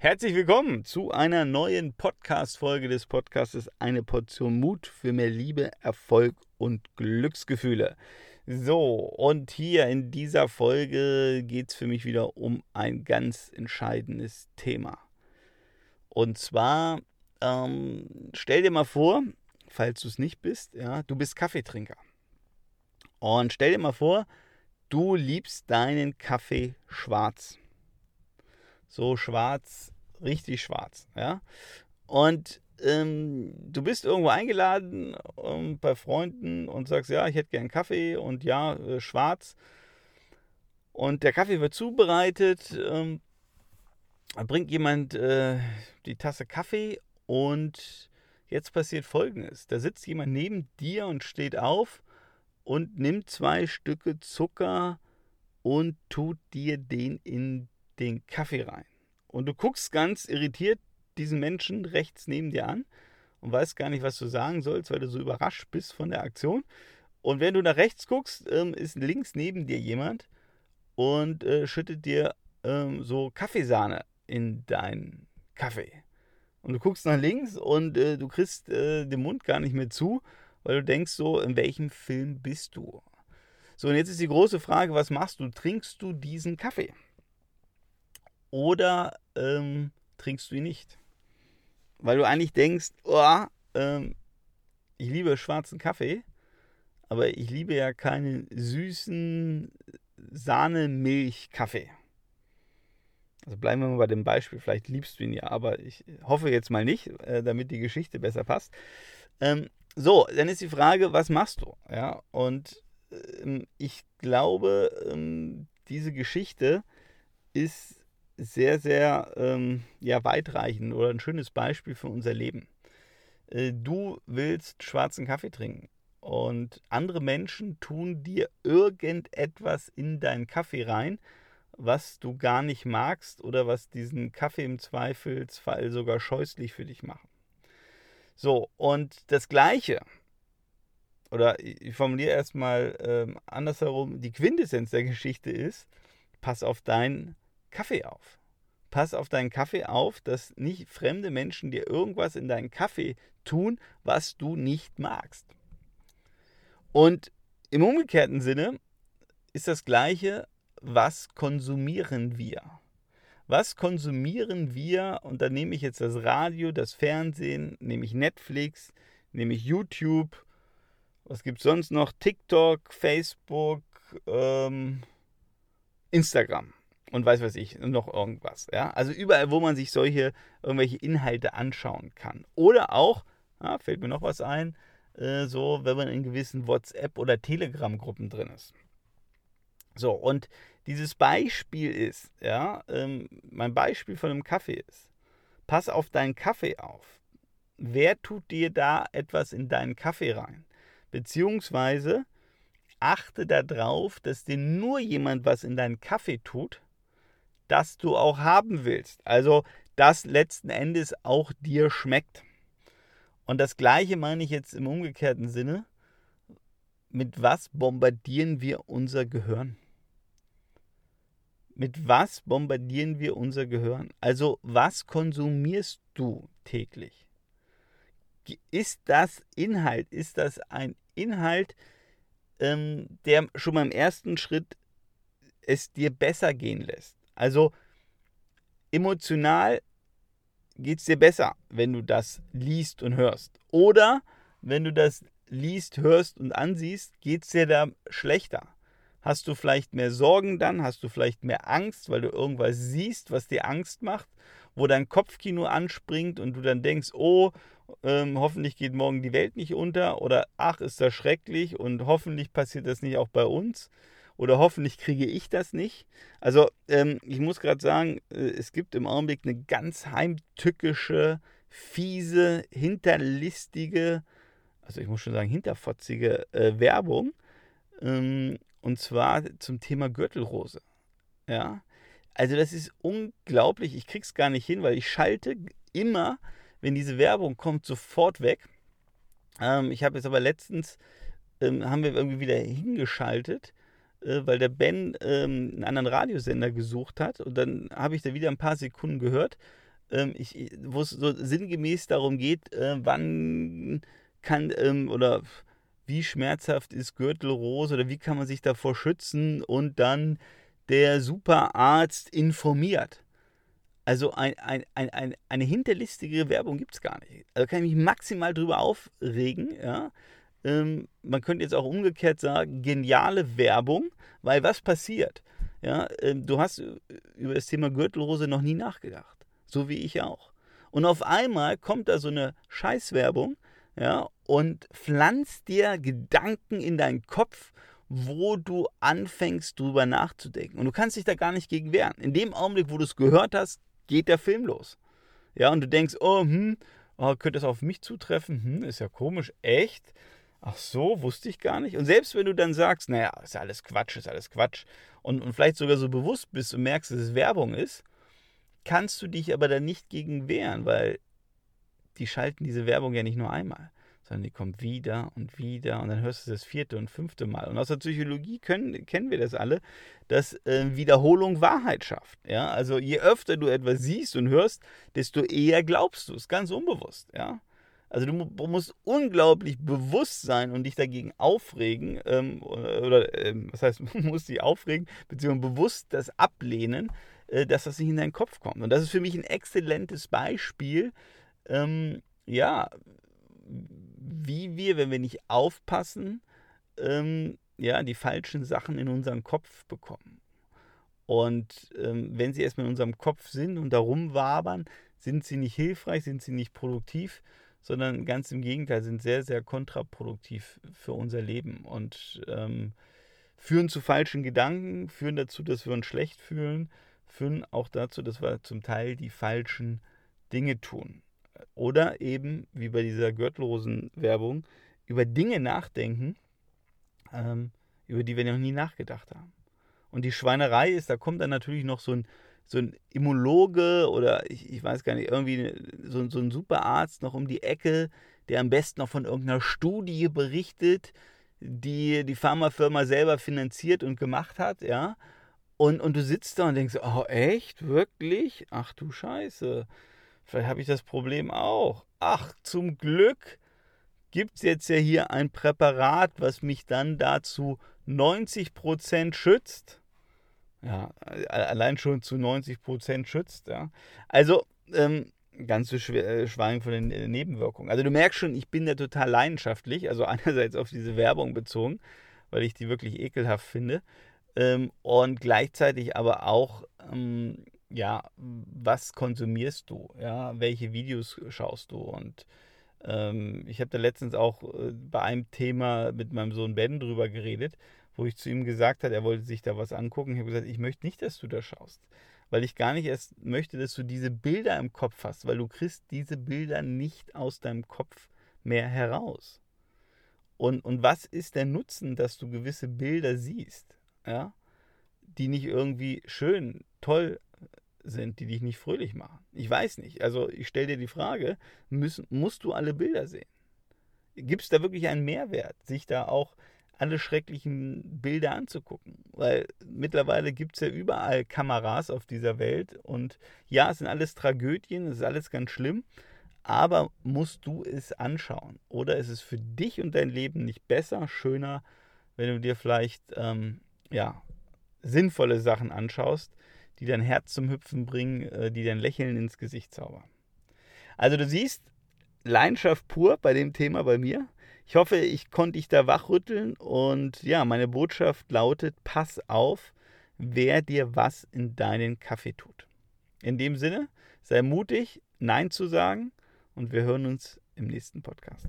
Herzlich willkommen zu einer neuen Podcast-Folge des Podcastes Eine Portion Mut für mehr Liebe, Erfolg und Glücksgefühle. So, und hier in dieser Folge geht es für mich wieder um ein ganz entscheidendes Thema. Und zwar, ähm, stell dir mal vor, falls du es nicht bist, ja, du bist Kaffeetrinker. Und stell dir mal vor, du liebst deinen Kaffee schwarz. So schwarz, richtig schwarz, ja. Und ähm, du bist irgendwo eingeladen ähm, bei Freunden und sagst, ja, ich hätte gern Kaffee und ja, äh, schwarz. Und der Kaffee wird zubereitet, ähm, bringt jemand äh, die Tasse Kaffee und jetzt passiert Folgendes. Da sitzt jemand neben dir und steht auf und nimmt zwei Stücke Zucker und tut dir den in den Kaffee rein. Und du guckst ganz irritiert diesen Menschen rechts neben dir an und weißt gar nicht, was du sagen sollst, weil du so überrascht bist von der Aktion. Und wenn du nach rechts guckst, ähm, ist links neben dir jemand und äh, schüttet dir ähm, so Kaffeesahne in deinen Kaffee. Und du guckst nach links und äh, du kriegst äh, den Mund gar nicht mehr zu, weil du denkst so, in welchem Film bist du? So, und jetzt ist die große Frage, was machst du? Trinkst du diesen Kaffee? Oder ähm, trinkst du ihn nicht? Weil du eigentlich denkst, oh, ähm, ich liebe schwarzen Kaffee, aber ich liebe ja keinen süßen Sahne-Milch-Kaffee. Also bleiben wir mal bei dem Beispiel, vielleicht liebst du ihn ja, aber ich hoffe jetzt mal nicht, äh, damit die Geschichte besser passt. Ähm, so, dann ist die Frage, was machst du? Ja, und ähm, ich glaube, ähm, diese Geschichte ist sehr, sehr ähm, ja, weitreichend oder ein schönes Beispiel für unser Leben. Äh, du willst schwarzen Kaffee trinken und andere Menschen tun dir irgendetwas in deinen Kaffee rein, was du gar nicht magst oder was diesen Kaffee im Zweifelsfall sogar scheußlich für dich machen. So, und das Gleiche, oder ich formuliere erstmal ähm, andersherum, die Quintessenz der Geschichte ist, pass auf deinen Kaffee auf. Pass auf deinen Kaffee auf, dass nicht fremde Menschen dir irgendwas in deinen Kaffee tun, was du nicht magst. Und im umgekehrten Sinne ist das Gleiche, was konsumieren wir? Was konsumieren wir? Und da nehme ich jetzt das Radio, das Fernsehen, nehme ich Netflix, nehme ich YouTube, was gibt es sonst noch? TikTok, Facebook, ähm, Instagram und weiß was ich, noch irgendwas. Ja? Also überall, wo man sich solche, irgendwelche Inhalte anschauen kann. Oder auch, ja, fällt mir noch was ein, äh, so, wenn man in gewissen WhatsApp- oder Telegram-Gruppen drin ist. So, und dieses Beispiel ist, ja, ähm, mein Beispiel von einem Kaffee ist, pass auf deinen Kaffee auf. Wer tut dir da etwas in deinen Kaffee rein? Beziehungsweise achte darauf, dass dir nur jemand was in deinen Kaffee tut, das du auch haben willst. Also, das letzten Endes auch dir schmeckt. Und das Gleiche meine ich jetzt im umgekehrten Sinne. Mit was bombardieren wir unser Gehirn? Mit was bombardieren wir unser Gehirn? Also, was konsumierst du täglich? Ist das Inhalt? Ist das ein Inhalt, ähm, der schon beim ersten Schritt es dir besser gehen lässt? Also emotional geht es dir besser, wenn du das liest und hörst. Oder wenn du das liest, hörst und ansiehst, geht es dir da schlechter. Hast du vielleicht mehr Sorgen dann? Hast du vielleicht mehr Angst, weil du irgendwas siehst, was dir Angst macht, wo dein Kopfkino anspringt und du dann denkst, oh, ähm, hoffentlich geht morgen die Welt nicht unter oder ach, ist das schrecklich und hoffentlich passiert das nicht auch bei uns oder hoffentlich kriege ich das nicht. Also ähm, ich muss gerade sagen, äh, es gibt im Augenblick eine ganz heimtückische, fiese, hinterlistige, also ich muss schon sagen hinterfotzige äh, Werbung. Ähm, und zwar zum Thema Gürtelrose. Ja, also das ist unglaublich. Ich krieg's gar nicht hin, weil ich schalte immer, wenn diese Werbung kommt, sofort weg. Ähm, ich habe jetzt aber letztens ähm, haben wir irgendwie wieder hingeschaltet äh, weil der Ben ähm, einen anderen Radiosender gesucht hat. Und dann habe ich da wieder ein paar Sekunden gehört. ähm, wo es so sinngemäß darum geht, äh, wann kann ähm, oder wie schmerzhaft ist Gürtelrose oder wie kann man sich davor schützen und dann der Superarzt informiert. Also ein, ein, ein, eine hinterlistige Werbung gibt es gar nicht. Also kann ich mich maximal drüber aufregen. Ja? Ähm, man könnte jetzt auch umgekehrt sagen, geniale Werbung, weil was passiert? Ja, ähm, du hast über das Thema Gürtelrose noch nie nachgedacht. So wie ich auch. Und auf einmal kommt da so eine Scheißwerbung, ja, und pflanzt dir Gedanken in deinen Kopf, wo du anfängst, drüber nachzudenken. Und du kannst dich da gar nicht gegen wehren. In dem Augenblick, wo du es gehört hast, geht der Film los. Ja, und du denkst, oh, hm, oh, könnte es auf mich zutreffen? Hm, ist ja komisch. Echt? Ach so, wusste ich gar nicht. Und selbst wenn du dann sagst, naja, ist alles Quatsch, ist alles Quatsch, und, und vielleicht sogar so bewusst bist und merkst, dass es Werbung ist, kannst du dich aber dann nicht gegen wehren, weil die schalten diese Werbung ja nicht nur einmal sondern die kommt wieder und wieder und dann hörst du das vierte und fünfte Mal. Und aus der Psychologie können, kennen wir das alle, dass äh, Wiederholung Wahrheit schafft. Ja? Also je öfter du etwas siehst und hörst, desto eher glaubst du es, ganz unbewusst. Ja? Also du musst unglaublich bewusst sein und dich dagegen aufregen, ähm, oder ähm, was heißt, du musst dich aufregen, beziehungsweise bewusst das ablehnen, äh, dass das nicht in deinen Kopf kommt. Und das ist für mich ein exzellentes Beispiel, ähm, ja, wie wir, wenn wir nicht aufpassen, ähm, ja, die falschen Sachen in unseren Kopf bekommen. Und ähm, wenn sie erstmal in unserem Kopf sind und darum wabern, sind sie nicht hilfreich, sind sie nicht produktiv, sondern ganz im Gegenteil, sind sehr, sehr kontraproduktiv für unser Leben und ähm, führen zu falschen Gedanken, führen dazu, dass wir uns schlecht fühlen, führen auch dazu, dass wir zum Teil die falschen Dinge tun. Oder eben, wie bei dieser Gürtelrosen-Werbung, über Dinge nachdenken, ähm, über die wir noch nie nachgedacht haben. Und die Schweinerei ist, da kommt dann natürlich noch so ein, so ein Immunologe oder ich, ich weiß gar nicht, irgendwie so, so ein Superarzt noch um die Ecke, der am besten noch von irgendeiner Studie berichtet, die die Pharmafirma selber finanziert und gemacht hat, ja. Und, und du sitzt da und denkst, oh echt, wirklich? Ach du Scheiße. Vielleicht habe ich das Problem auch. Ach, zum Glück gibt es jetzt ja hier ein Präparat, was mich dann dazu 90% schützt. Ja, allein schon zu 90% schützt. Ja. Also, ähm, ganz zu äh, schweigen von den äh, Nebenwirkungen. Also du merkst schon, ich bin da total leidenschaftlich, also einerseits auf diese Werbung bezogen, weil ich die wirklich ekelhaft finde, ähm, und gleichzeitig aber auch ähm, ja, was konsumierst du? Ja, welche Videos schaust du? Und ähm, ich habe da letztens auch äh, bei einem Thema mit meinem Sohn Ben drüber geredet, wo ich zu ihm gesagt habe, er wollte sich da was angucken. Ich habe gesagt, ich möchte nicht, dass du da schaust. Weil ich gar nicht erst möchte, dass du diese Bilder im Kopf hast, weil du kriegst diese Bilder nicht aus deinem Kopf mehr heraus. Und, und was ist der Nutzen, dass du gewisse Bilder siehst, ja, die nicht irgendwie schön, toll sind, die dich nicht fröhlich machen. Ich weiß nicht. Also ich stelle dir die Frage, müssen, musst du alle Bilder sehen? Gibt es da wirklich einen Mehrwert, sich da auch alle schrecklichen Bilder anzugucken? Weil mittlerweile gibt es ja überall Kameras auf dieser Welt und ja, es sind alles Tragödien, es ist alles ganz schlimm, aber musst du es anschauen? Oder ist es für dich und dein Leben nicht besser, schöner, wenn du dir vielleicht ähm, ja, sinnvolle Sachen anschaust, die dein Herz zum Hüpfen bringen, äh, die dein Lächeln ins Gesicht zaubern. Also du siehst, Leidenschaft pur bei dem Thema bei mir. Ich hoffe, ich konnte dich da wachrütteln und ja, meine Botschaft lautet, pass auf, wer dir was in deinen Kaffee tut. In dem Sinne, sei mutig, Nein zu sagen und wir hören uns im nächsten Podcast.